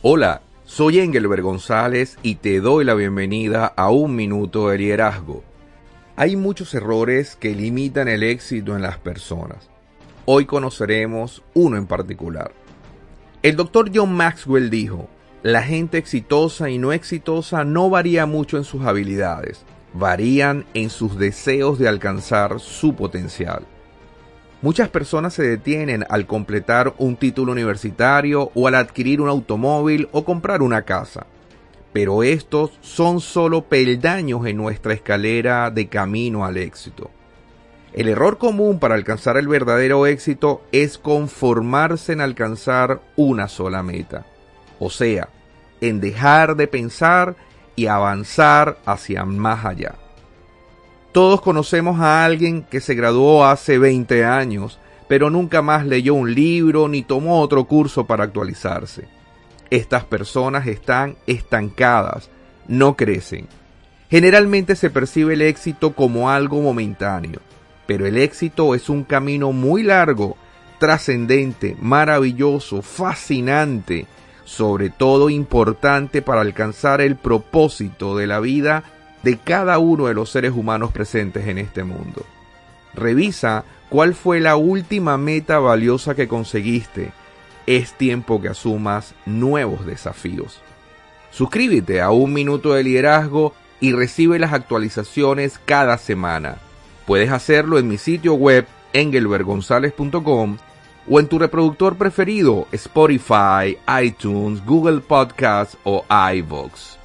Hola, soy Engelbert González y te doy la bienvenida a Un Minuto de Liderazgo. Hay muchos errores que limitan el éxito en las personas. Hoy conoceremos uno en particular. El doctor John Maxwell dijo, la gente exitosa y no exitosa no varía mucho en sus habilidades, varían en sus deseos de alcanzar su potencial. Muchas personas se detienen al completar un título universitario o al adquirir un automóvil o comprar una casa. Pero estos son solo peldaños en nuestra escalera de camino al éxito. El error común para alcanzar el verdadero éxito es conformarse en alcanzar una sola meta. O sea, en dejar de pensar y avanzar hacia más allá. Todos conocemos a alguien que se graduó hace 20 años, pero nunca más leyó un libro ni tomó otro curso para actualizarse. Estas personas están estancadas, no crecen. Generalmente se percibe el éxito como algo momentáneo, pero el éxito es un camino muy largo, trascendente, maravilloso, fascinante, sobre todo importante para alcanzar el propósito de la vida de cada uno de los seres humanos presentes en este mundo. Revisa cuál fue la última meta valiosa que conseguiste. Es tiempo que asumas nuevos desafíos. Suscríbete a Un Minuto de Liderazgo y recibe las actualizaciones cada semana. Puedes hacerlo en mi sitio web engelbergonzalez.com o en tu reproductor preferido Spotify, iTunes, Google Podcasts o iVoox.